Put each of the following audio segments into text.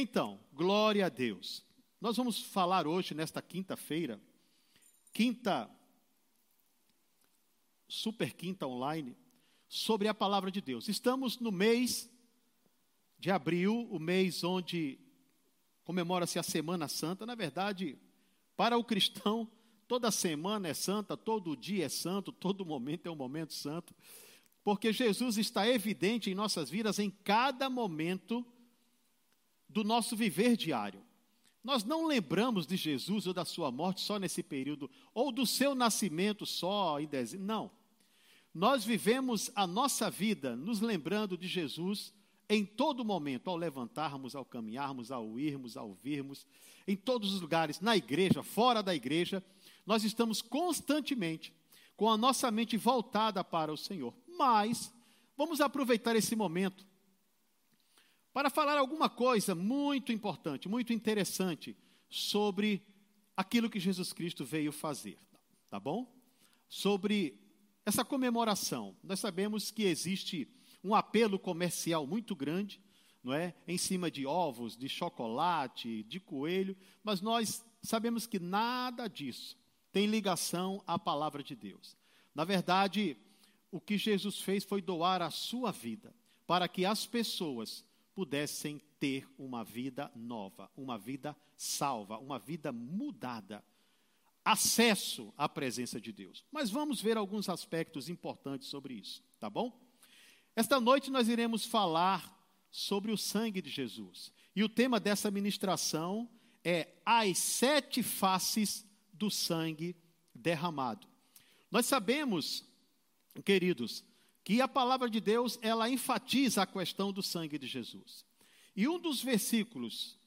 Então, glória a Deus. Nós vamos falar hoje, nesta quinta-feira, quinta, super quinta online, sobre a palavra de Deus. Estamos no mês de abril, o mês onde comemora-se a Semana Santa. Na verdade, para o cristão, toda semana é santa, todo dia é santo, todo momento é um momento santo, porque Jesus está evidente em nossas vidas em cada momento do nosso viver diário. Nós não lembramos de Jesus ou da sua morte só nesse período, ou do seu nascimento só em dezembro. Não. Nós vivemos a nossa vida nos lembrando de Jesus em todo momento, ao levantarmos, ao caminharmos, ao irmos, ao virmos, em todos os lugares, na igreja, fora da igreja, nós estamos constantemente com a nossa mente voltada para o Senhor. Mas vamos aproveitar esse momento para falar alguma coisa muito importante, muito interessante sobre aquilo que Jesus Cristo veio fazer, tá bom? Sobre essa comemoração. Nós sabemos que existe um apelo comercial muito grande, não é? Em cima de ovos, de chocolate, de coelho, mas nós sabemos que nada disso tem ligação à palavra de Deus. Na verdade, o que Jesus fez foi doar a sua vida para que as pessoas pudessem ter uma vida nova, uma vida salva, uma vida mudada, acesso à presença de Deus. Mas vamos ver alguns aspectos importantes sobre isso, tá bom? Esta noite nós iremos falar sobre o sangue de Jesus. E o tema dessa ministração é as sete faces do sangue derramado. Nós sabemos, queridos, que a palavra de Deus, ela enfatiza a questão do sangue de Jesus. E um dos versículos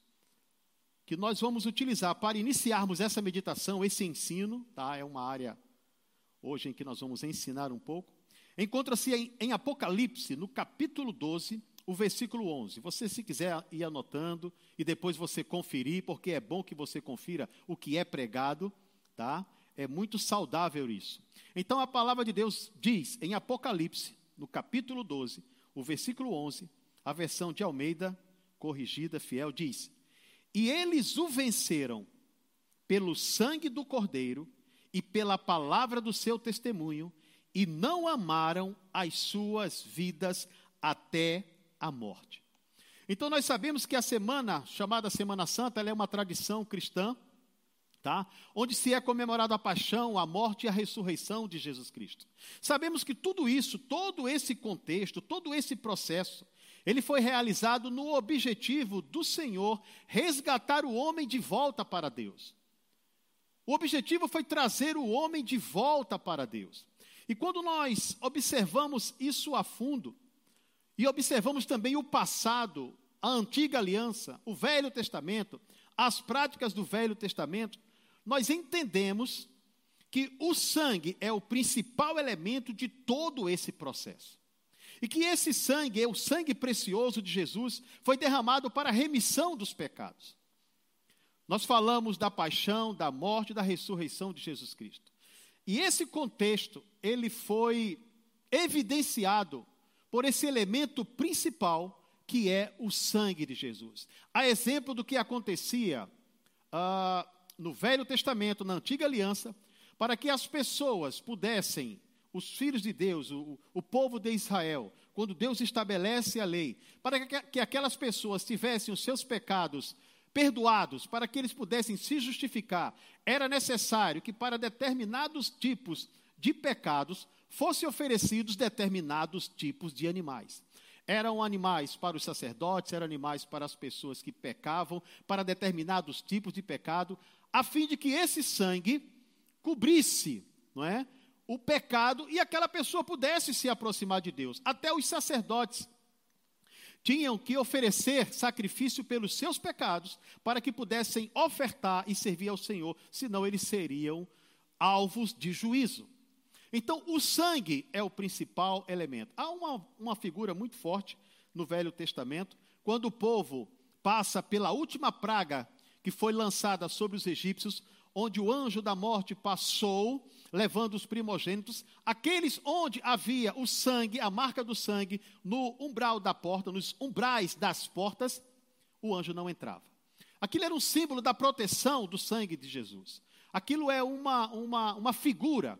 que nós vamos utilizar para iniciarmos essa meditação, esse ensino, tá? É uma área hoje em que nós vamos ensinar um pouco. Encontra-se em, em Apocalipse, no capítulo 12, o versículo 11. Você, se quiser ir anotando e depois você conferir, porque é bom que você confira o que é pregado, tá? É muito saudável isso. Então a palavra de Deus diz em Apocalipse, no capítulo 12, o versículo 11, a versão de Almeida, corrigida, fiel, diz: E eles o venceram pelo sangue do Cordeiro e pela palavra do seu testemunho, e não amaram as suas vidas até a morte. Então nós sabemos que a semana chamada Semana Santa, é uma tradição cristã tá? onde se é comemorado a paixão, a morte e a ressurreição de Jesus Cristo. Sabemos que tudo isso, todo esse contexto, todo esse processo, ele foi realizado no objetivo do Senhor resgatar o homem de volta para Deus. O objetivo foi trazer o homem de volta para Deus. E quando nós observamos isso a fundo, e observamos também o passado, a antiga aliança, o Velho Testamento, as práticas do Velho Testamento, nós entendemos que o sangue é o principal elemento de todo esse processo. E que esse sangue, o sangue precioso de Jesus, foi derramado para a remissão dos pecados. Nós falamos da paixão, da morte da ressurreição de Jesus Cristo. E esse contexto, ele foi evidenciado por esse elemento principal, que é o sangue de Jesus. A exemplo do que acontecia uh, no Velho Testamento, na Antiga Aliança, para que as pessoas pudessem, os filhos de Deus, o, o povo de Israel, quando Deus estabelece a lei, para que, que aquelas pessoas tivessem os seus pecados perdoados, para que eles pudessem se justificar, era necessário que para determinados tipos de pecados fossem oferecidos determinados tipos de animais. Eram animais para os sacerdotes, eram animais para as pessoas que pecavam, para determinados tipos de pecado a fim de que esse sangue cobrisse, não é? O pecado e aquela pessoa pudesse se aproximar de Deus. Até os sacerdotes tinham que oferecer sacrifício pelos seus pecados para que pudessem ofertar e servir ao Senhor, senão eles seriam alvos de juízo. Então, o sangue é o principal elemento. Há uma, uma figura muito forte no Velho Testamento, quando o povo passa pela última praga que foi lançada sobre os egípcios, onde o anjo da morte passou, levando os primogênitos, aqueles onde havia o sangue, a marca do sangue, no umbral da porta, nos umbrais das portas, o anjo não entrava. Aquilo era um símbolo da proteção do sangue de Jesus. Aquilo é uma, uma, uma figura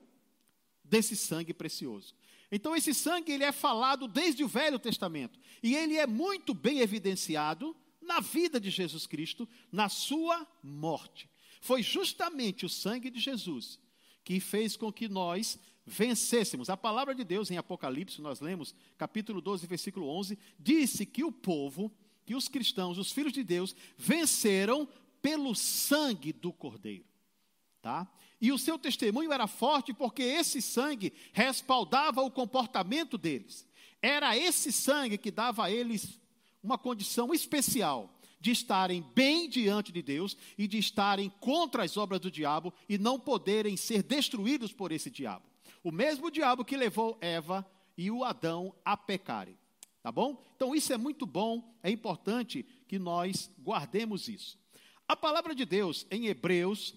desse sangue precioso. Então esse sangue ele é falado desde o Velho Testamento e ele é muito bem evidenciado na vida de Jesus Cristo, na sua morte. Foi justamente o sangue de Jesus que fez com que nós vencêssemos. A palavra de Deus em Apocalipse, nós lemos, capítulo 12, versículo 11, disse que o povo, que os cristãos, os filhos de Deus, venceram pelo sangue do Cordeiro. Tá? E o seu testemunho era forte porque esse sangue respaldava o comportamento deles. Era esse sangue que dava a eles uma condição especial de estarem bem diante de Deus e de estarem contra as obras do diabo e não poderem ser destruídos por esse diabo. O mesmo diabo que levou Eva e o Adão a pecarem. Tá bom? Então isso é muito bom, é importante que nós guardemos isso. A palavra de Deus em Hebreus,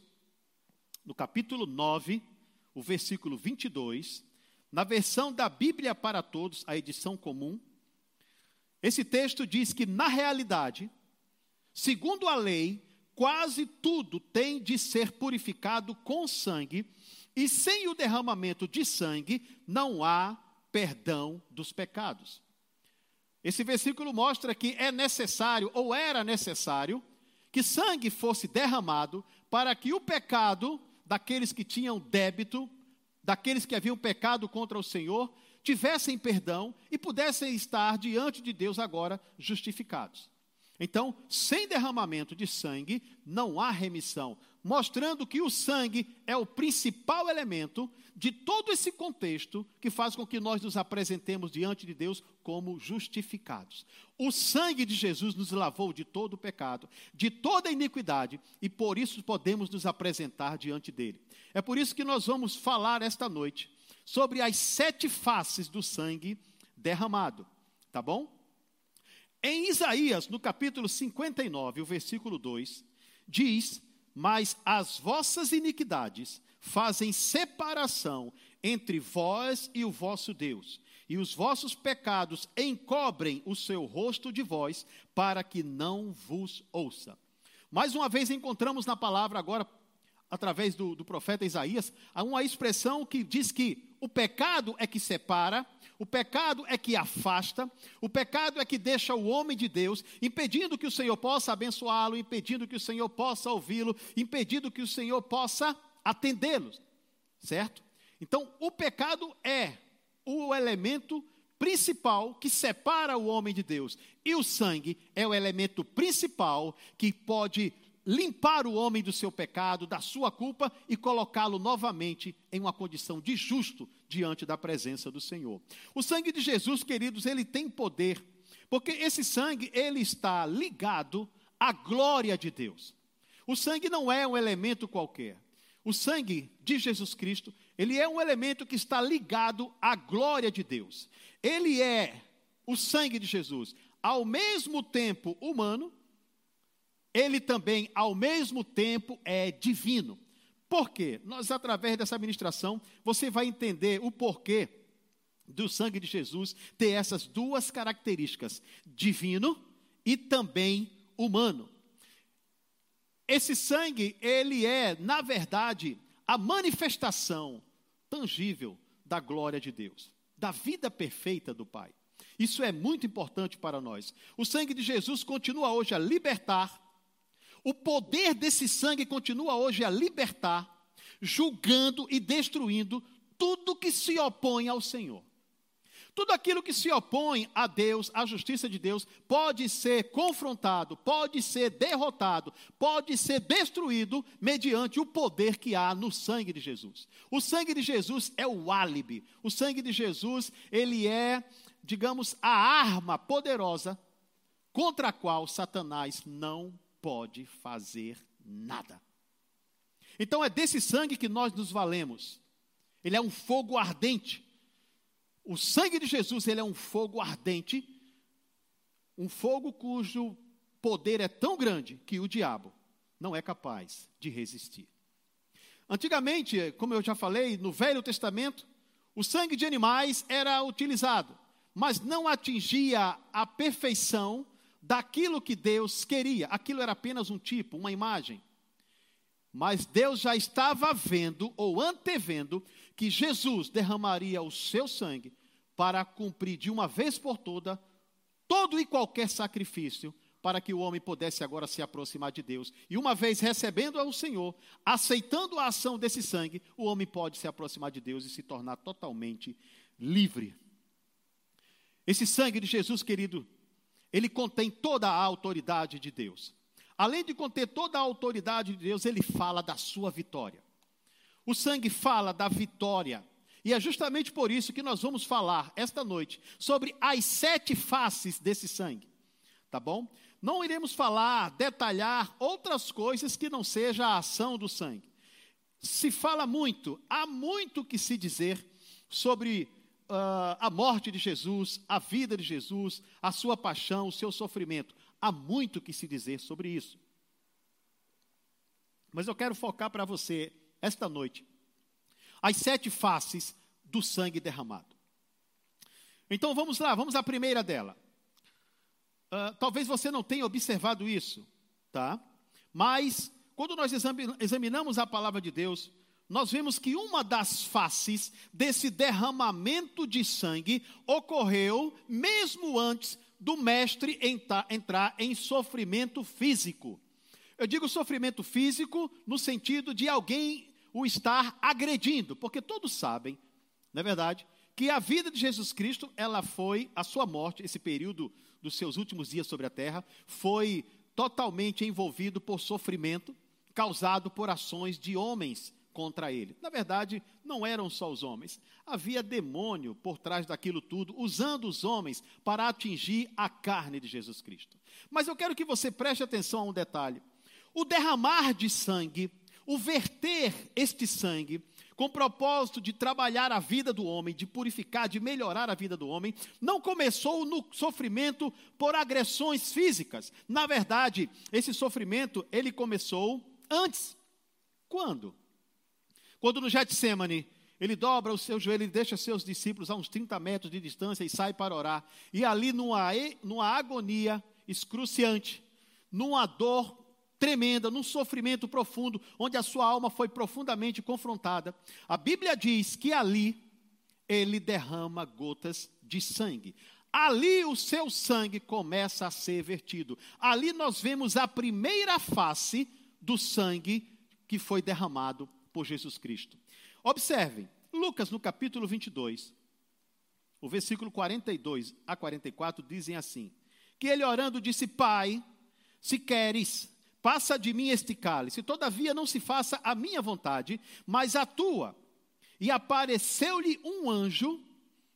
no capítulo 9, o versículo 22, na versão da Bíblia para Todos, a edição comum, esse texto diz que, na realidade, segundo a lei, quase tudo tem de ser purificado com sangue, e sem o derramamento de sangue não há perdão dos pecados. Esse versículo mostra que é necessário, ou era necessário, que sangue fosse derramado para que o pecado daqueles que tinham débito, daqueles que haviam pecado contra o Senhor, tivessem perdão e pudessem estar diante de Deus agora justificados. Então, sem derramamento de sangue, não há remissão, mostrando que o sangue é o principal elemento de todo esse contexto que faz com que nós nos apresentemos diante de Deus como justificados. O sangue de Jesus nos lavou de todo o pecado, de toda a iniquidade, e por isso podemos nos apresentar diante dele. É por isso que nós vamos falar esta noite sobre as sete faces do sangue derramado. Tá bom? Em Isaías, no capítulo 59, o versículo 2, diz: Mas as vossas iniquidades fazem separação entre vós e o vosso Deus, e os vossos pecados encobrem o seu rosto de vós, para que não vos ouça. Mais uma vez encontramos na palavra, agora, através do, do profeta Isaías, uma expressão que diz que o pecado é que separa, o pecado é que afasta, o pecado é que deixa o homem de Deus, impedindo que o Senhor possa abençoá-lo, impedindo que o Senhor possa ouvi-lo, impedindo que o Senhor possa atendê-lo, certo? Então, o pecado é o elemento principal que separa o homem de Deus, e o sangue é o elemento principal que pode limpar o homem do seu pecado, da sua culpa e colocá-lo novamente em uma condição de justo diante da presença do Senhor. O sangue de Jesus, queridos, ele tem poder, porque esse sangue ele está ligado à glória de Deus. O sangue não é um elemento qualquer. O sangue de Jesus Cristo, ele é um elemento que está ligado à glória de Deus. Ele é o sangue de Jesus, ao mesmo tempo humano, ele também, ao mesmo tempo, é divino. Por quê? Nós, através dessa ministração, você vai entender o porquê do sangue de Jesus ter essas duas características, divino e também humano. Esse sangue, ele é, na verdade, a manifestação tangível da glória de Deus, da vida perfeita do Pai. Isso é muito importante para nós. O sangue de Jesus continua hoje a libertar, o poder desse sangue continua hoje a libertar, julgando e destruindo tudo que se opõe ao Senhor. Tudo aquilo que se opõe a Deus, à justiça de Deus, pode ser confrontado, pode ser derrotado, pode ser destruído mediante o poder que há no sangue de Jesus. O sangue de Jesus é o álibi. O sangue de Jesus, ele é, digamos, a arma poderosa contra a qual Satanás não pode fazer nada. Então é desse sangue que nós nos valemos. Ele é um fogo ardente. O sangue de Jesus, ele é um fogo ardente, um fogo cujo poder é tão grande que o diabo não é capaz de resistir. Antigamente, como eu já falei, no Velho Testamento, o sangue de animais era utilizado, mas não atingia a perfeição daquilo que Deus queria. Aquilo era apenas um tipo, uma imagem. Mas Deus já estava vendo ou antevendo que Jesus derramaria o seu sangue para cumprir de uma vez por toda todo e qualquer sacrifício para que o homem pudesse agora se aproximar de Deus. E uma vez recebendo ao Senhor, aceitando a ação desse sangue, o homem pode se aproximar de Deus e se tornar totalmente livre. Esse sangue de Jesus, querido, ele contém toda a autoridade de Deus. Além de conter toda a autoridade de Deus, ele fala da sua vitória. O sangue fala da vitória. E é justamente por isso que nós vamos falar esta noite sobre as sete faces desse sangue. Tá bom? Não iremos falar, detalhar outras coisas que não seja a ação do sangue. Se fala muito, há muito que se dizer sobre uh, a morte de Jesus, a vida de Jesus, a sua paixão, o seu sofrimento. Há muito que se dizer sobre isso. Mas eu quero focar para você, esta noite, as sete faces do sangue derramado. Então vamos lá, vamos à primeira dela. Uh, talvez você não tenha observado isso, tá? Mas, quando nós examinamos a palavra de Deus, nós vemos que uma das faces desse derramamento de sangue ocorreu mesmo antes do mestre entrar em sofrimento físico. Eu digo sofrimento físico no sentido de alguém o estar agredindo, porque todos sabem, não é verdade, que a vida de Jesus Cristo, ela foi, a sua morte, esse período dos seus últimos dias sobre a terra, foi totalmente envolvido por sofrimento causado por ações de homens contra ele. Na verdade, não eram só os homens, havia demônio por trás daquilo tudo, usando os homens para atingir a carne de Jesus Cristo. Mas eu quero que você preste atenção a um detalhe: o derramar de sangue, o verter este sangue, com propósito de trabalhar a vida do homem, de purificar, de melhorar a vida do homem, não começou no sofrimento por agressões físicas. Na verdade, esse sofrimento, ele começou antes. Quando? Quando no Getsemane, ele dobra o seu joelho e deixa seus discípulos a uns 30 metros de distância e sai para orar. E ali, numa, numa agonia excruciante, numa dor tremenda, num sofrimento profundo, onde a sua alma foi profundamente confrontada. A Bíblia diz que ali ele derrama gotas de sangue. Ali o seu sangue começa a ser vertido. Ali nós vemos a primeira face do sangue que foi derramado por Jesus Cristo. Observem, Lucas no capítulo 22, o versículo 42 a 44 dizem assim: Que ele orando disse: Pai, se queres, Passa de mim este cálice, todavia não se faça a minha vontade, mas a tua. E apareceu-lhe um anjo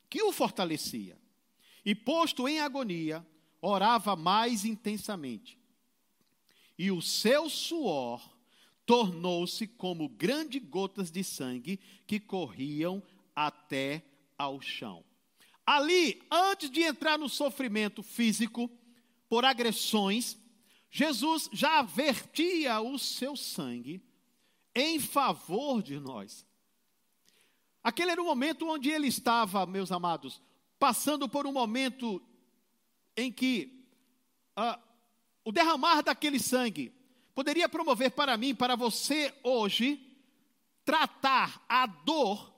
que o fortalecia. E posto em agonia, orava mais intensamente. E o seu suor tornou-se como grandes gotas de sangue que corriam até ao chão. Ali, antes de entrar no sofrimento físico, por agressões, Jesus já vertia o seu sangue em favor de nós. Aquele era o momento onde ele estava, meus amados, passando por um momento em que ah, o derramar daquele sangue poderia promover para mim, para você hoje, tratar a dor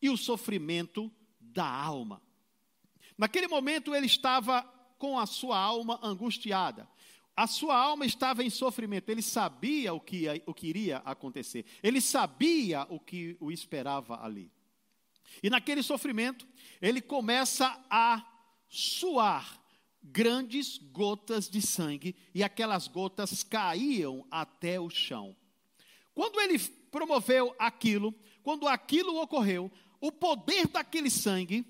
e o sofrimento da alma. Naquele momento ele estava com a sua alma angustiada. A sua alma estava em sofrimento, ele sabia o que, o que iria acontecer, ele sabia o que o esperava ali. E naquele sofrimento, ele começa a suar grandes gotas de sangue, e aquelas gotas caíam até o chão. Quando ele promoveu aquilo, quando aquilo ocorreu, o poder daquele sangue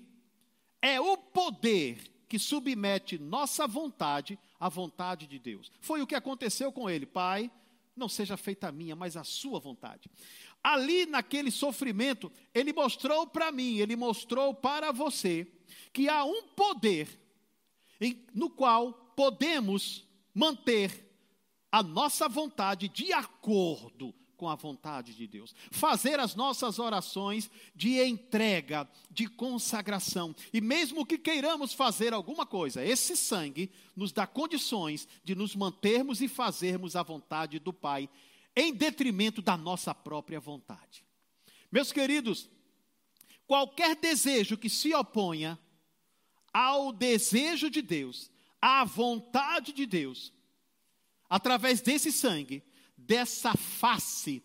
é o poder que submete nossa vontade à vontade de Deus. Foi o que aconteceu com ele. Pai, não seja feita a minha, mas a sua vontade. Ali naquele sofrimento, ele mostrou para mim, ele mostrou para você, que há um poder em, no qual podemos manter a nossa vontade de acordo com a vontade de Deus. Fazer as nossas orações de entrega, de consagração. E mesmo que queiramos fazer alguma coisa, esse sangue nos dá condições de nos mantermos e fazermos a vontade do Pai, em detrimento da nossa própria vontade. Meus queridos, qualquer desejo que se oponha ao desejo de Deus, à vontade de Deus, através desse sangue, dessa face,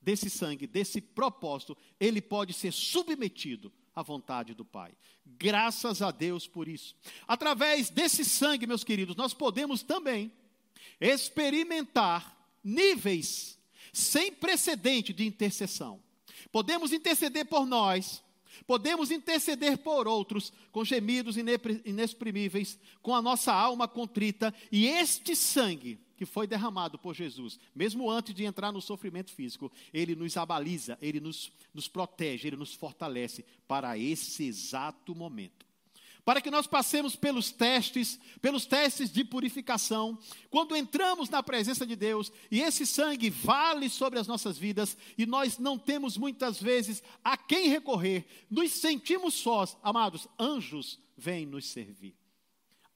desse sangue, desse propósito, ele pode ser submetido à vontade do Pai. Graças a Deus por isso. Através desse sangue, meus queridos, nós podemos também experimentar níveis sem precedente de intercessão. Podemos interceder por nós, podemos interceder por outros com gemidos inexprimíveis, com a nossa alma contrita, e este sangue que foi derramado por Jesus, mesmo antes de entrar no sofrimento físico, ele nos abaliza, ele nos, nos protege, ele nos fortalece para esse exato momento para que nós passemos pelos testes, pelos testes de purificação, quando entramos na presença de Deus e esse sangue vale sobre as nossas vidas e nós não temos muitas vezes a quem recorrer, nos sentimos sós, amados, anjos vêm nos servir.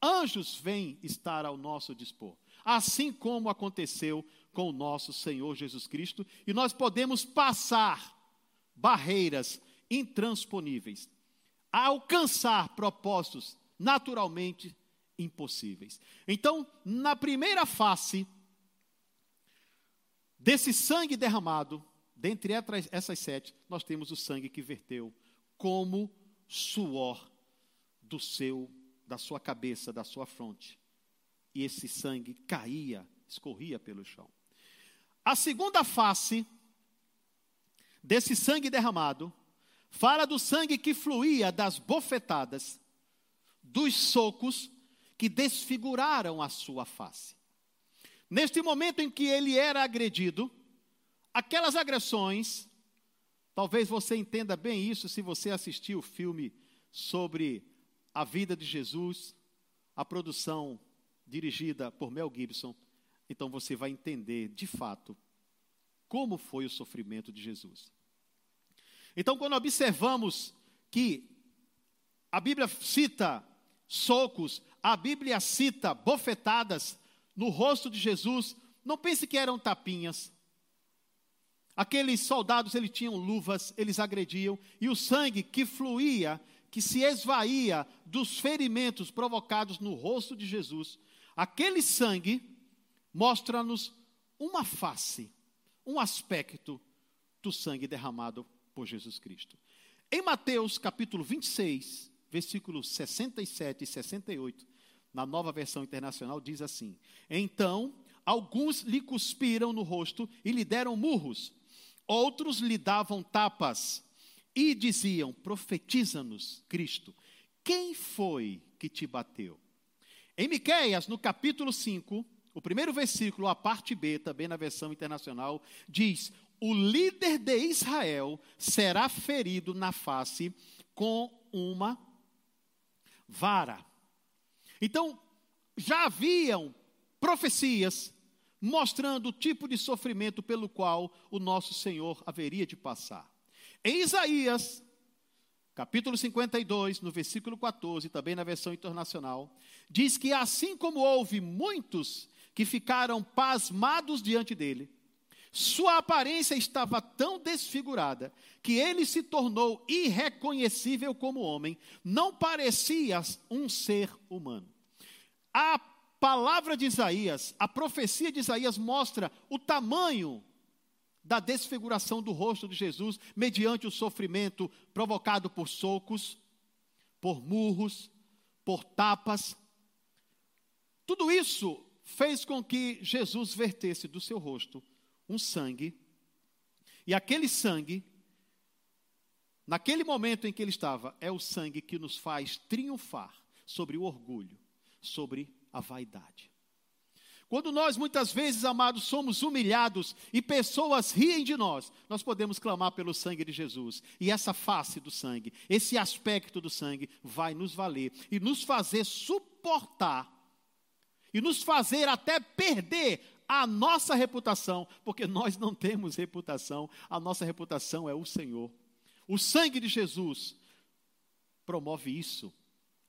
Anjos vêm estar ao nosso dispor, assim como aconteceu com o nosso Senhor Jesus Cristo, e nós podemos passar barreiras intransponíveis a alcançar propósitos naturalmente impossíveis. Então, na primeira face desse sangue derramado, dentre essas sete, nós temos o sangue que verteu como suor do seu, da sua cabeça, da sua fronte. E esse sangue caía, escorria pelo chão. A segunda face desse sangue derramado Fala do sangue que fluía das bofetadas, dos socos que desfiguraram a sua face. Neste momento em que ele era agredido, aquelas agressões, talvez você entenda bem isso se você assistiu o filme sobre a vida de Jesus, a produção dirigida por Mel Gibson, então você vai entender de fato como foi o sofrimento de Jesus. Então, quando observamos que a Bíblia cita socos, a Bíblia cita bofetadas no rosto de Jesus, não pense que eram tapinhas. Aqueles soldados, eles tinham luvas, eles agrediam, e o sangue que fluía, que se esvaía dos ferimentos provocados no rosto de Jesus, aquele sangue mostra-nos uma face, um aspecto do sangue derramado por Jesus Cristo. Em Mateus capítulo 26, versículos 67 e 68, na nova versão internacional, diz assim: Então alguns lhe cuspiram no rosto e lhe deram murros, outros lhe davam tapas e diziam: Profetiza-nos, Cristo, quem foi que te bateu? Em Miqueias, no capítulo 5, o primeiro versículo, a parte B, também na versão internacional, diz: o líder de Israel será ferido na face com uma vara. Então, já haviam profecias mostrando o tipo de sofrimento pelo qual o nosso Senhor haveria de passar. Em Isaías, capítulo 52, no versículo 14, também na versão internacional, diz que assim como houve muitos que ficaram pasmados diante dele, sua aparência estava tão desfigurada que ele se tornou irreconhecível como homem, não parecia um ser humano. A palavra de Isaías, a profecia de Isaías mostra o tamanho da desfiguração do rosto de Jesus mediante o sofrimento provocado por socos, por murros, por tapas. Tudo isso fez com que Jesus vertesse do seu rosto um sangue, e aquele sangue, naquele momento em que ele estava, é o sangue que nos faz triunfar sobre o orgulho, sobre a vaidade. Quando nós, muitas vezes, amados, somos humilhados e pessoas riem de nós, nós podemos clamar pelo sangue de Jesus. E essa face do sangue, esse aspecto do sangue, vai nos valer e nos fazer suportar e nos fazer até perder a nossa reputação, porque nós não temos reputação, a nossa reputação é o Senhor. O sangue de Jesus promove isso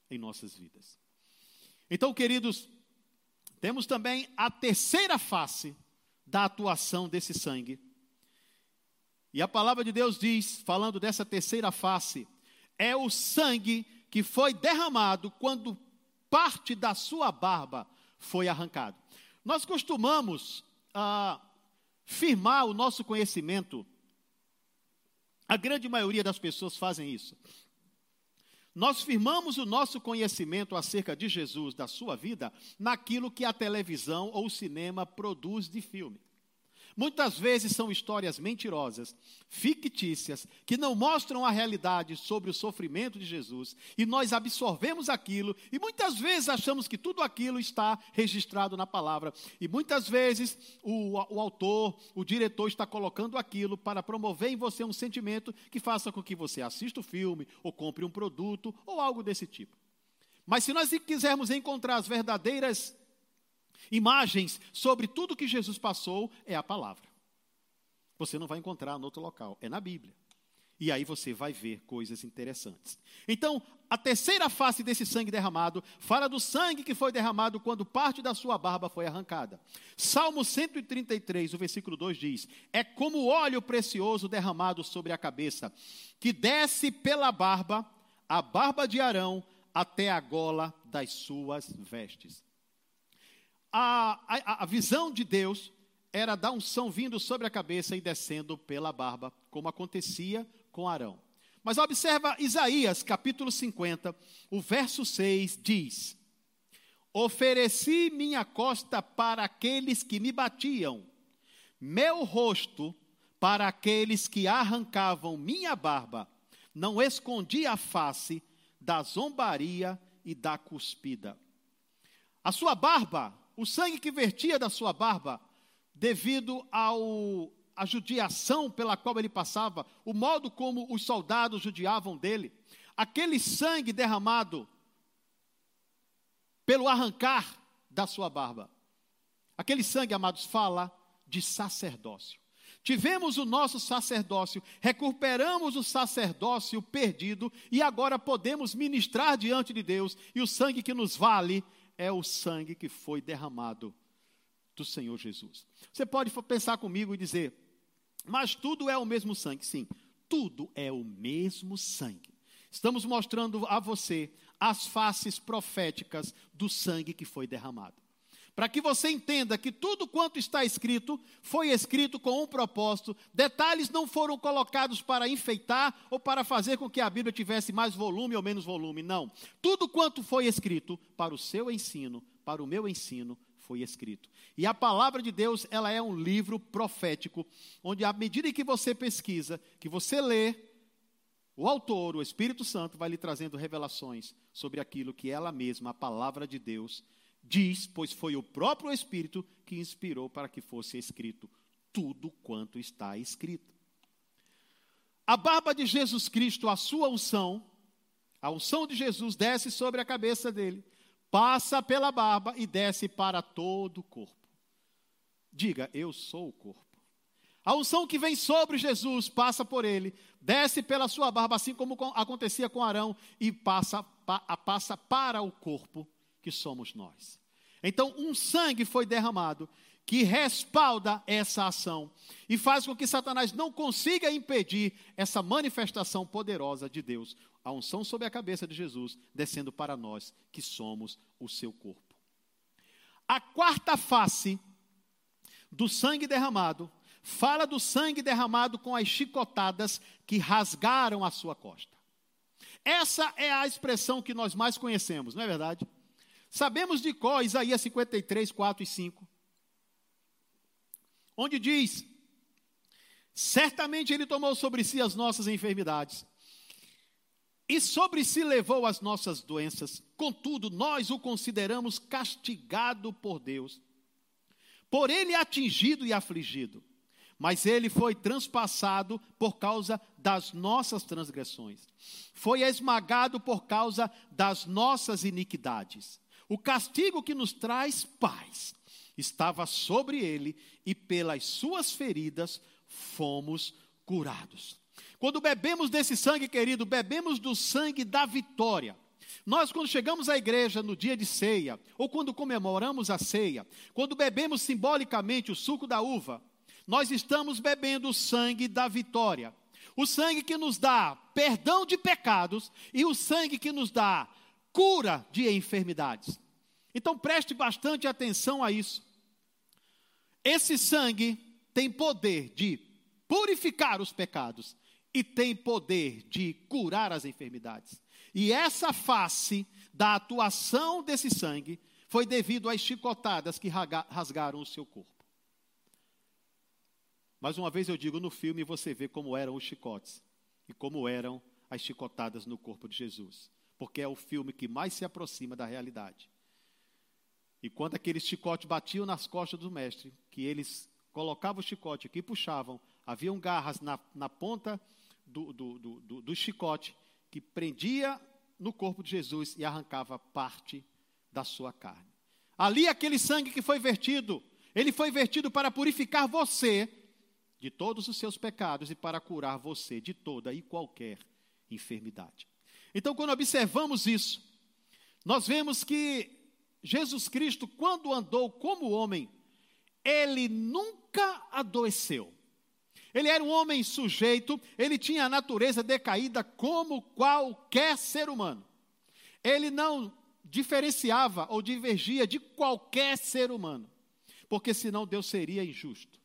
em nossas vidas. Então, queridos, temos também a terceira face da atuação desse sangue. E a palavra de Deus diz, falando dessa terceira face, é o sangue que foi derramado quando parte da sua barba foi arrancado. Nós costumamos ah, firmar o nosso conhecimento, a grande maioria das pessoas fazem isso. Nós firmamos o nosso conhecimento acerca de Jesus, da sua vida, naquilo que a televisão ou o cinema produz de filme. Muitas vezes são histórias mentirosas, fictícias, que não mostram a realidade sobre o sofrimento de Jesus, e nós absorvemos aquilo, e muitas vezes achamos que tudo aquilo está registrado na palavra, e muitas vezes o, o autor, o diretor está colocando aquilo para promover em você um sentimento que faça com que você assista o filme, ou compre um produto, ou algo desse tipo. Mas se nós quisermos encontrar as verdadeiras imagens sobre tudo que Jesus passou é a palavra. Você não vai encontrar no outro local, é na Bíblia. E aí você vai ver coisas interessantes. Então, a terceira face desse sangue derramado fala do sangue que foi derramado quando parte da sua barba foi arrancada. Salmo 133, o versículo 2 diz: É como óleo precioso derramado sobre a cabeça, que desce pela barba, a barba de Arão, até a gola das suas vestes a, a, a visão de Deus era da unção vindo sobre a cabeça e descendo pela barba, como acontecia com Arão. Mas observa Isaías, capítulo 50, o verso 6 diz: Ofereci minha costa para aqueles que me batiam, meu rosto para aqueles que arrancavam minha barba, não escondi a face da zombaria e da cuspida. A sua barba o sangue que vertia da sua barba, devido ao a judiação pela qual ele passava, o modo como os soldados judiavam dele, aquele sangue derramado pelo arrancar da sua barba. Aquele sangue, amados, fala de sacerdócio. Tivemos o nosso sacerdócio, recuperamos o sacerdócio perdido e agora podemos ministrar diante de Deus, e o sangue que nos vale é o sangue que foi derramado do Senhor Jesus. Você pode pensar comigo e dizer, mas tudo é o mesmo sangue. Sim, tudo é o mesmo sangue. Estamos mostrando a você as faces proféticas do sangue que foi derramado para que você entenda que tudo quanto está escrito foi escrito com um propósito. Detalhes não foram colocados para enfeitar ou para fazer com que a Bíblia tivesse mais volume ou menos volume. Não. Tudo quanto foi escrito para o seu ensino, para o meu ensino, foi escrito. E a palavra de Deus, ela é um livro profético, onde à medida que você pesquisa, que você lê, o autor, o Espírito Santo, vai lhe trazendo revelações sobre aquilo que ela mesma, a palavra de Deus, Diz, pois foi o próprio Espírito que inspirou para que fosse escrito tudo quanto está escrito. A barba de Jesus Cristo, a sua unção, a unção de Jesus desce sobre a cabeça dele, passa pela barba e desce para todo o corpo. Diga, eu sou o corpo. A unção que vem sobre Jesus passa por ele, desce pela sua barba, assim como acontecia com Arão, e passa, passa para o corpo que somos nós. Então, um sangue foi derramado que respalda essa ação e faz com que Satanás não consiga impedir essa manifestação poderosa de Deus, a unção sobre a cabeça de Jesus, descendo para nós que somos o seu corpo. A quarta face do sangue derramado fala do sangue derramado com as chicotadas que rasgaram a sua costa. Essa é a expressão que nós mais conhecemos, não é verdade? Sabemos de qual Isaías 53, 4 e 5. Onde diz: Certamente Ele tomou sobre si as nossas enfermidades, e sobre si levou as nossas doenças. Contudo, nós o consideramos castigado por Deus, por Ele atingido e afligido. Mas ele foi transpassado por causa das nossas transgressões, foi esmagado por causa das nossas iniquidades. O castigo que nos traz paz estava sobre ele e pelas suas feridas fomos curados. Quando bebemos desse sangue, querido, bebemos do sangue da vitória. Nós, quando chegamos à igreja no dia de ceia, ou quando comemoramos a ceia, quando bebemos simbolicamente o suco da uva, nós estamos bebendo o sangue da vitória. O sangue que nos dá perdão de pecados e o sangue que nos dá cura de enfermidades. Então preste bastante atenção a isso. Esse sangue tem poder de purificar os pecados e tem poder de curar as enfermidades. E essa face da atuação desse sangue foi devido às chicotadas que rasgaram o seu corpo. Mais uma vez eu digo, no filme você vê como eram os chicotes e como eram as chicotadas no corpo de Jesus, porque é o filme que mais se aproxima da realidade. E quando aqueles chicotes batiam nas costas do mestre, que eles colocavam o chicote aqui e puxavam, haviam garras na, na ponta do, do, do, do chicote que prendia no corpo de Jesus e arrancava parte da sua carne. Ali, aquele sangue que foi vertido, ele foi vertido para purificar você de todos os seus pecados e para curar você de toda e qualquer enfermidade. Então, quando observamos isso, nós vemos que Jesus Cristo, quando andou como homem, ele nunca adoeceu. Ele era um homem sujeito, ele tinha a natureza decaída como qualquer ser humano. Ele não diferenciava ou divergia de qualquer ser humano, porque senão Deus seria injusto.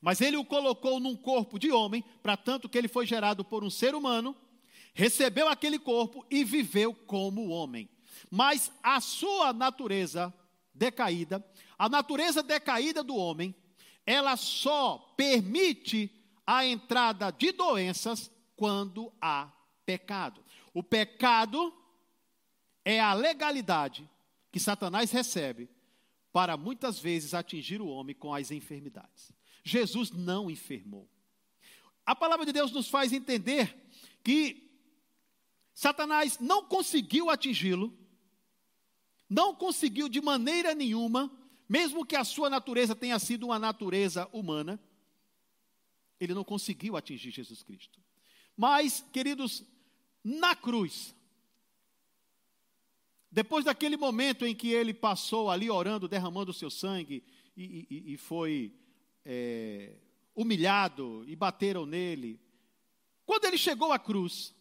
Mas ele o colocou num corpo de homem, para tanto que ele foi gerado por um ser humano, recebeu aquele corpo e viveu como homem. Mas a sua natureza decaída, a natureza decaída do homem, ela só permite a entrada de doenças quando há pecado. O pecado é a legalidade que Satanás recebe para muitas vezes atingir o homem com as enfermidades. Jesus não enfermou. A palavra de Deus nos faz entender que Satanás não conseguiu atingi-lo, não conseguiu de maneira nenhuma mesmo que a sua natureza tenha sido uma natureza humana, ele não conseguiu atingir Jesus Cristo. Mas, queridos, na cruz, depois daquele momento em que ele passou ali orando, derramando o seu sangue, e, e, e foi é, humilhado, e bateram nele, quando ele chegou à cruz,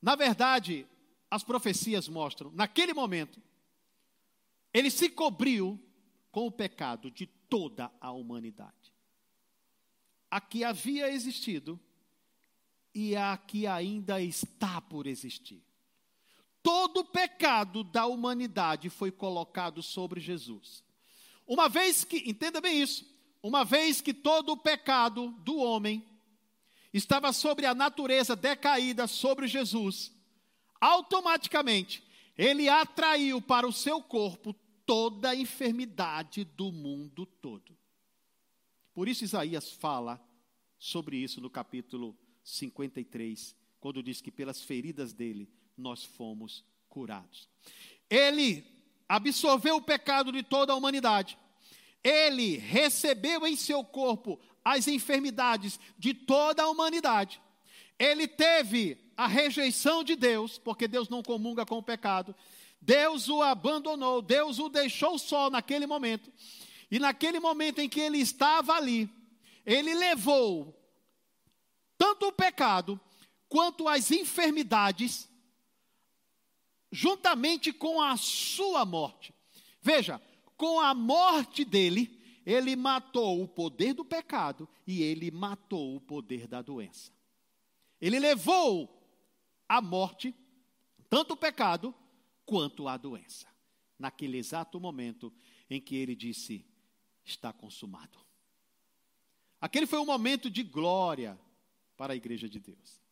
na verdade, as profecias mostram, naquele momento, ele se cobriu com o pecado de toda a humanidade. A que havia existido e a que ainda está por existir. Todo o pecado da humanidade foi colocado sobre Jesus. Uma vez que, entenda bem isso, uma vez que todo o pecado do homem estava sobre a natureza decaída sobre Jesus, automaticamente ele atraiu para o seu corpo toda a enfermidade do mundo todo. Por isso Isaías fala sobre isso no capítulo 53, quando diz que pelas feridas dele nós fomos curados. Ele absorveu o pecado de toda a humanidade. Ele recebeu em seu corpo as enfermidades de toda a humanidade. Ele teve a rejeição de Deus, porque Deus não comunga com o pecado. Deus o abandonou, Deus o deixou só naquele momento. E naquele momento em que ele estava ali, ele levou tanto o pecado quanto as enfermidades, juntamente com a sua morte. Veja, com a morte dele, ele matou o poder do pecado e ele matou o poder da doença. Ele levou a morte, tanto o pecado quanto à doença. Naquele exato momento em que ele disse: Está consumado. Aquele foi um momento de glória para a igreja de Deus,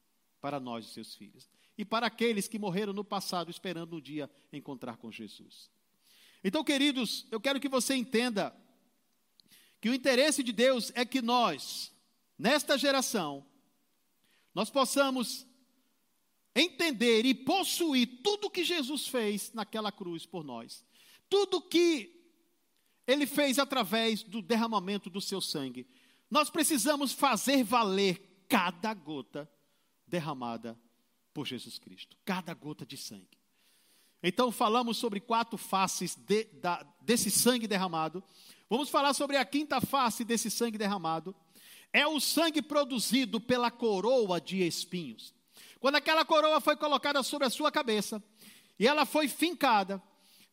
para nós, os seus filhos, e para aqueles que morreram no passado esperando um dia encontrar com Jesus. Então, queridos, eu quero que você entenda que o interesse de Deus é que nós, nesta geração, nós possamos entender e possuir tudo que Jesus fez naquela cruz por nós. tudo que ele fez através do derramamento do seu sangue, nós precisamos fazer valer cada gota derramada por Jesus Cristo, cada gota de sangue. Então, falamos sobre quatro faces de, da, desse sangue derramado. Vamos falar sobre a quinta face desse sangue derramado. É o sangue produzido pela coroa de espinhos. Quando aquela coroa foi colocada sobre a sua cabeça e ela foi fincada,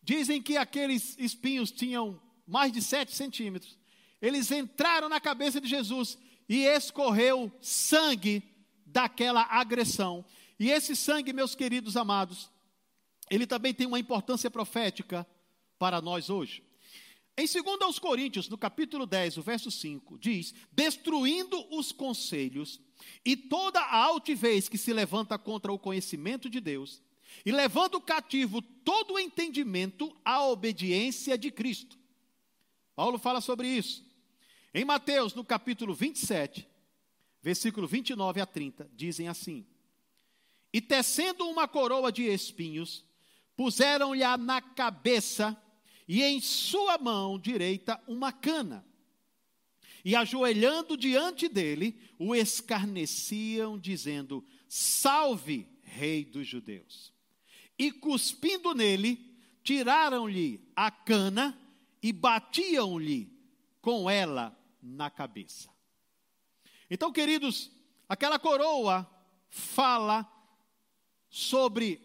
dizem que aqueles espinhos tinham mais de sete centímetros. Eles entraram na cabeça de Jesus e escorreu sangue daquela agressão. E esse sangue, meus queridos amados, ele também tem uma importância profética para nós hoje. Em 2 Coríntios, no capítulo 10, o verso 5, diz: Destruindo os conselhos e toda a altivez que se levanta contra o conhecimento de Deus, e levando cativo todo o entendimento à obediência de Cristo. Paulo fala sobre isso. Em Mateus, no capítulo 27, versículo 29 a 30, dizem assim: E tecendo uma coroa de espinhos, puseram-lhe na cabeça e em sua mão direita uma cana. E ajoelhando diante dele, o escarneciam, dizendo: Salve, Rei dos Judeus. E cuspindo nele, tiraram-lhe a cana e batiam-lhe com ela na cabeça. Então, queridos, aquela coroa fala sobre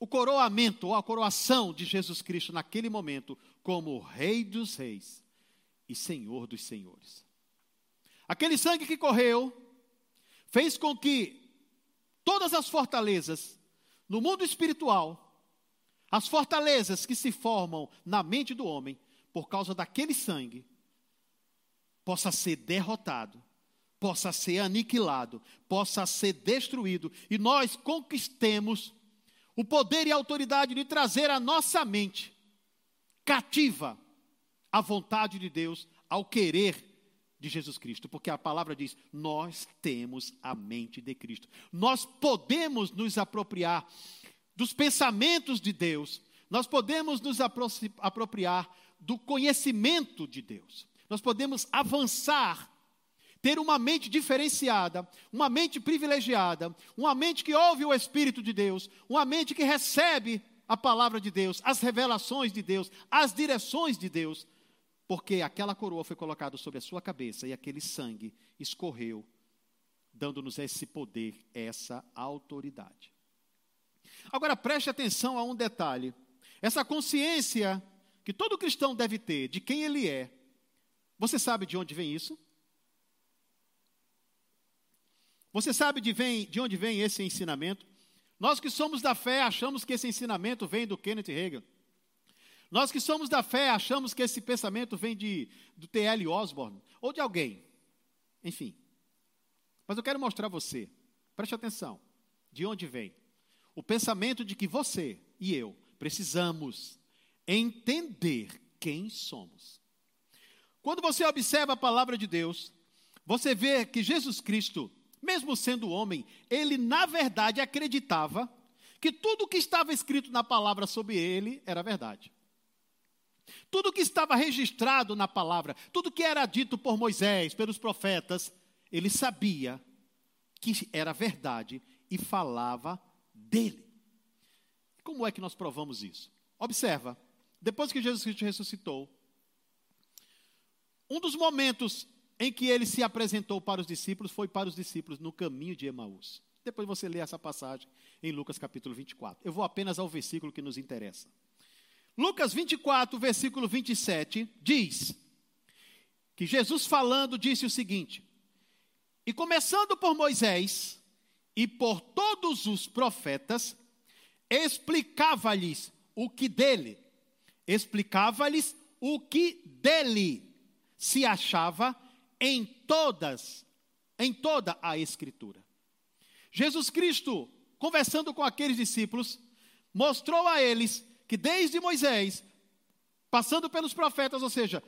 o coroamento ou a coroação de Jesus Cristo naquele momento como Rei dos Reis e Senhor dos Senhores. Aquele sangue que correu fez com que todas as fortalezas no mundo espiritual, as fortalezas que se formam na mente do homem por causa daquele sangue, possa ser derrotado, possa ser aniquilado, possa ser destruído e nós conquistemos o poder e a autoridade de trazer a nossa mente cativa à vontade de Deus, ao querer de Jesus Cristo, porque a palavra diz: nós temos a mente de Cristo. Nós podemos nos apropriar dos pensamentos de Deus, nós podemos nos apropriar do conhecimento de Deus, nós podemos avançar ter uma mente diferenciada, uma mente privilegiada, uma mente que ouve o Espírito de Deus, uma mente que recebe a palavra de Deus, as revelações de Deus, as direções de Deus, porque aquela coroa foi colocada sobre a sua cabeça e aquele sangue escorreu, dando-nos esse poder, essa autoridade. Agora preste atenção a um detalhe: essa consciência que todo cristão deve ter de quem ele é. Você sabe de onde vem isso? Você sabe de, vem, de onde vem esse ensinamento? Nós que somos da fé achamos que esse ensinamento vem do Kenneth Hagin. Nós que somos da fé achamos que esse pensamento vem de, do T.L. Osborne ou de alguém. Enfim. Mas eu quero mostrar a você, preste atenção, de onde vem. O pensamento de que você e eu precisamos entender quem somos. Quando você observa a palavra de Deus, você vê que Jesus Cristo mesmo sendo homem, ele na verdade acreditava que tudo o que estava escrito na palavra sobre ele era verdade. Tudo que estava registrado na palavra, tudo que era dito por Moisés, pelos profetas, ele sabia que era verdade e falava dele. Como é que nós provamos isso? Observa, depois que Jesus Cristo ressuscitou, um dos momentos em que ele se apresentou para os discípulos foi para os discípulos no caminho de Emaús. Depois você lê essa passagem em Lucas capítulo 24. Eu vou apenas ao versículo que nos interessa. Lucas 24, versículo 27, diz que Jesus falando disse o seguinte: E começando por Moisés e por todos os profetas, explicava-lhes o que dele, explicava-lhes o que dele se achava em todas, em toda a Escritura. Jesus Cristo, conversando com aqueles discípulos, mostrou a eles que desde Moisés, passando pelos profetas, ou seja,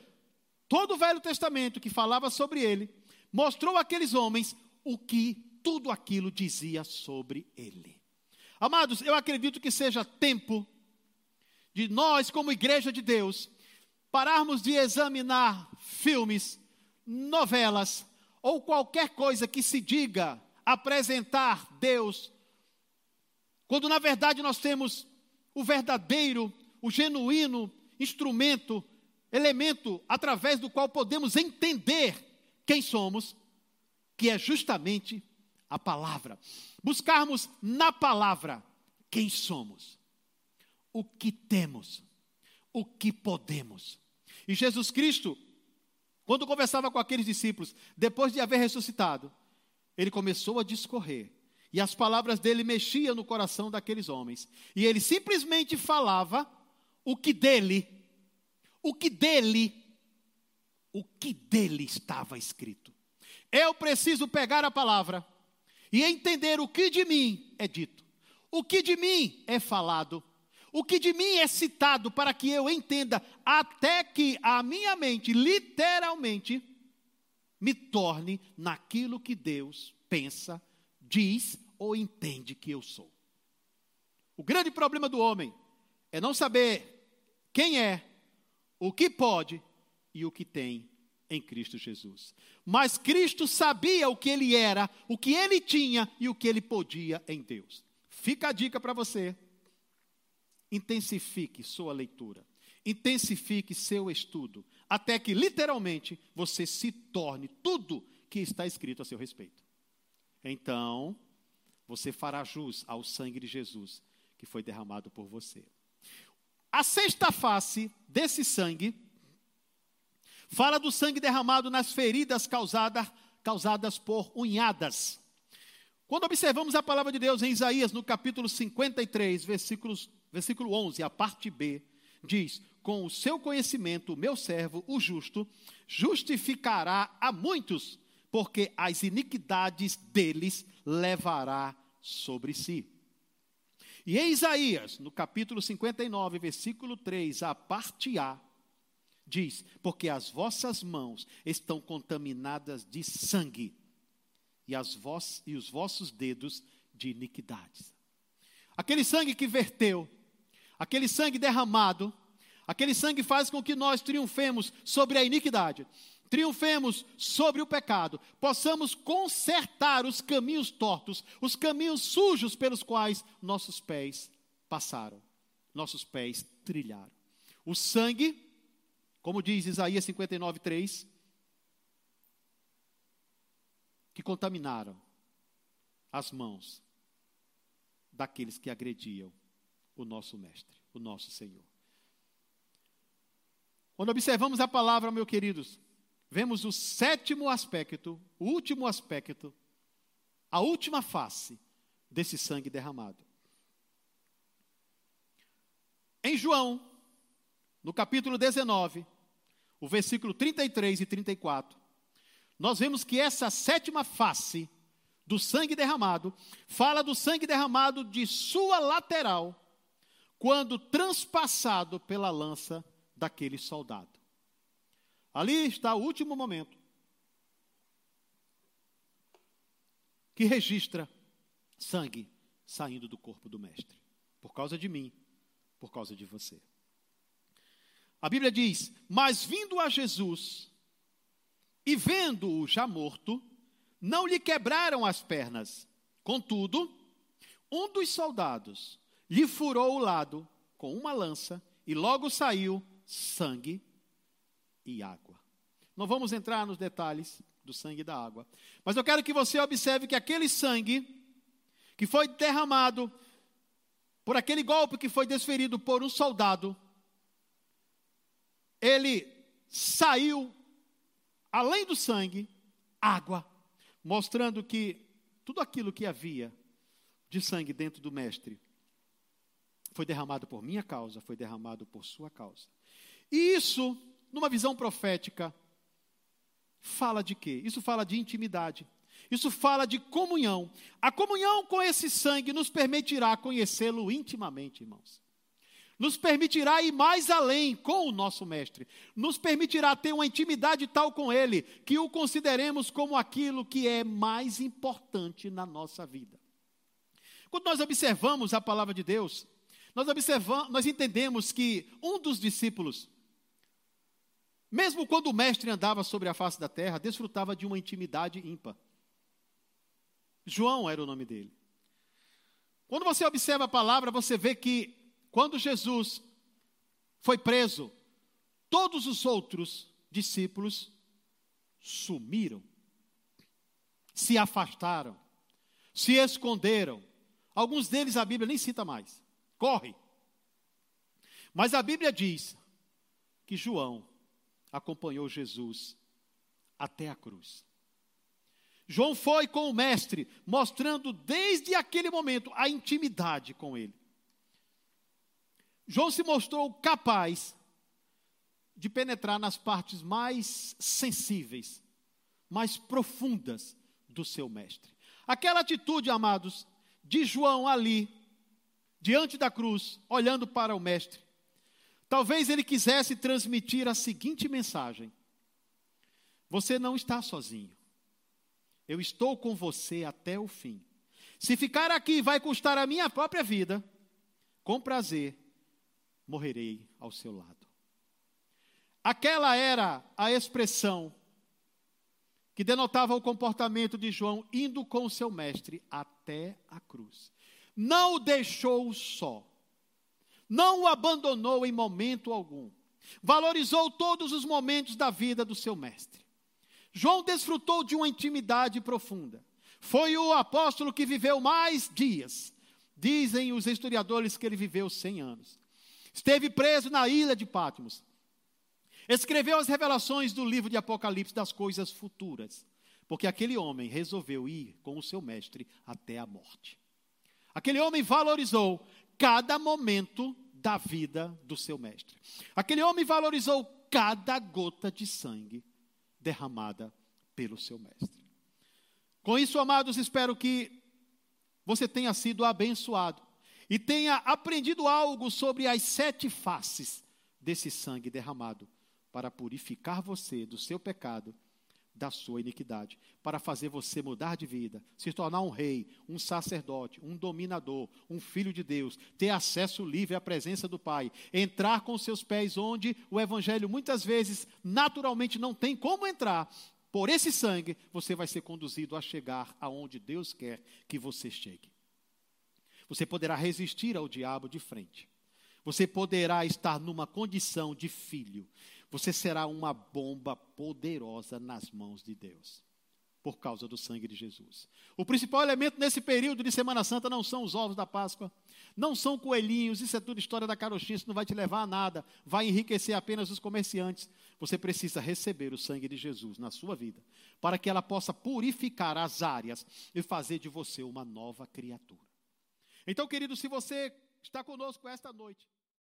todo o Velho Testamento que falava sobre ele, mostrou àqueles homens o que tudo aquilo dizia sobre ele. Amados, eu acredito que seja tempo de nós, como igreja de Deus, pararmos de examinar filmes, novelas ou qualquer coisa que se diga apresentar Deus, quando na verdade nós temos o verdadeiro, o genuíno instrumento, elemento através do qual podemos entender quem somos, que é justamente a palavra. Buscarmos na palavra quem somos, o que temos, o que podemos. E Jesus Cristo, quando conversava com aqueles discípulos, depois de haver ressuscitado, ele começou a discorrer. E as palavras dele mexiam no coração daqueles homens. E ele simplesmente falava o que dele, o que dele, o que dele estava escrito. Eu preciso pegar a palavra e entender o que de mim é dito, o que de mim é falado, o que de mim é citado, para que eu entenda, até que a minha mente, literalmente, me torne naquilo que Deus pensa, diz ou entende que eu sou. O grande problema do homem é não saber quem é, o que pode e o que tem em Cristo Jesus. Mas Cristo sabia o que ele era, o que ele tinha e o que ele podia em Deus. Fica a dica para você. Intensifique sua leitura, intensifique seu estudo, até que literalmente você se torne tudo que está escrito a seu respeito. Então, você fará jus ao sangue de Jesus que foi derramado por você. A sexta face desse sangue fala do sangue derramado nas feridas causadas, causadas por unhadas. Quando observamos a palavra de Deus em Isaías, no capítulo 53, versículos, versículo 11, a parte B, diz: Com o seu conhecimento, o meu servo, o justo, justificará a muitos, porque as iniquidades deles levará sobre si. E em Isaías, no capítulo 59, versículo 3, a parte A, diz: Porque as vossas mãos estão contaminadas de sangue, e, as e os vossos dedos de iniquidades. Aquele sangue que verteu, aquele sangue derramado, aquele sangue faz com que nós triunfemos sobre a iniquidade, triunfemos sobre o pecado, possamos consertar os caminhos tortos, os caminhos sujos pelos quais nossos pés passaram, nossos pés trilharam. O sangue como diz Isaías 59, 3, que contaminaram as mãos daqueles que agrediam o nosso Mestre, o nosso Senhor. Quando observamos a palavra, meus queridos, vemos o sétimo aspecto, o último aspecto, a última face desse sangue derramado. Em João, no capítulo 19, o versículo 33 e 34, nós vemos que essa sétima face do sangue derramado fala do sangue derramado de sua lateral, quando transpassado pela lança daquele soldado. Ali está o último momento que registra sangue saindo do corpo do Mestre, por causa de mim, por causa de você. A Bíblia diz: Mas vindo a Jesus e vendo-o já morto, não lhe quebraram as pernas. Contudo, um dos soldados lhe furou o lado com uma lança e logo saiu sangue e água. Não vamos entrar nos detalhes do sangue e da água, mas eu quero que você observe que aquele sangue que foi derramado por aquele golpe que foi desferido por um soldado ele saiu, além do sangue, água, mostrando que tudo aquilo que havia de sangue dentro do Mestre foi derramado por minha causa, foi derramado por sua causa. E isso, numa visão profética, fala de quê? Isso fala de intimidade. Isso fala de comunhão. A comunhão com esse sangue nos permitirá conhecê-lo intimamente, irmãos nos permitirá ir mais além com o nosso Mestre, nos permitirá ter uma intimidade tal com Ele, que o consideremos como aquilo que é mais importante na nossa vida. Quando nós observamos a palavra de Deus, Nós observamos, nós entendemos que um dos discípulos, mesmo quando o mestre andava sobre a face da terra, desfrutava de uma intimidade ímpar. João era o nome dele. Quando você observa a palavra, você vê que quando Jesus foi preso, todos os outros discípulos sumiram, se afastaram, se esconderam. Alguns deles a Bíblia nem cita mais. Corre. Mas a Bíblia diz que João acompanhou Jesus até a cruz. João foi com o mestre, mostrando desde aquele momento a intimidade com ele. João se mostrou capaz de penetrar nas partes mais sensíveis, mais profundas do seu mestre. Aquela atitude, amados, de João ali, diante da cruz, olhando para o mestre, talvez ele quisesse transmitir a seguinte mensagem: Você não está sozinho. Eu estou com você até o fim. Se ficar aqui vai custar a minha própria vida, com prazer morrerei ao seu lado. Aquela era a expressão que denotava o comportamento de João indo com o seu mestre até a cruz. Não o deixou só, não o abandonou em momento algum, valorizou todos os momentos da vida do seu mestre. João desfrutou de uma intimidade profunda. Foi o apóstolo que viveu mais dias. Dizem os historiadores que ele viveu 100 anos. Esteve preso na ilha de Patmos. Escreveu as revelações do livro de Apocalipse das coisas futuras. Porque aquele homem resolveu ir com o seu mestre até a morte. Aquele homem valorizou cada momento da vida do seu mestre. Aquele homem valorizou cada gota de sangue derramada pelo seu mestre. Com isso, amados, espero que você tenha sido abençoado e tenha aprendido algo sobre as sete faces desse sangue derramado para purificar você do seu pecado, da sua iniquidade, para fazer você mudar de vida, se tornar um rei, um sacerdote, um dominador, um filho de Deus, ter acesso livre à presença do Pai, entrar com seus pés onde o evangelho muitas vezes naturalmente não tem como entrar. Por esse sangue, você vai ser conduzido a chegar aonde Deus quer que você chegue. Você poderá resistir ao diabo de frente. Você poderá estar numa condição de filho. Você será uma bomba poderosa nas mãos de Deus, por causa do sangue de Jesus. O principal elemento nesse período de Semana Santa não são os ovos da Páscoa, não são coelhinhos, isso é tudo história da carochinha, isso não vai te levar a nada, vai enriquecer apenas os comerciantes. Você precisa receber o sangue de Jesus na sua vida, para que ela possa purificar as áreas e fazer de você uma nova criatura. Então, querido, se você está conosco esta noite,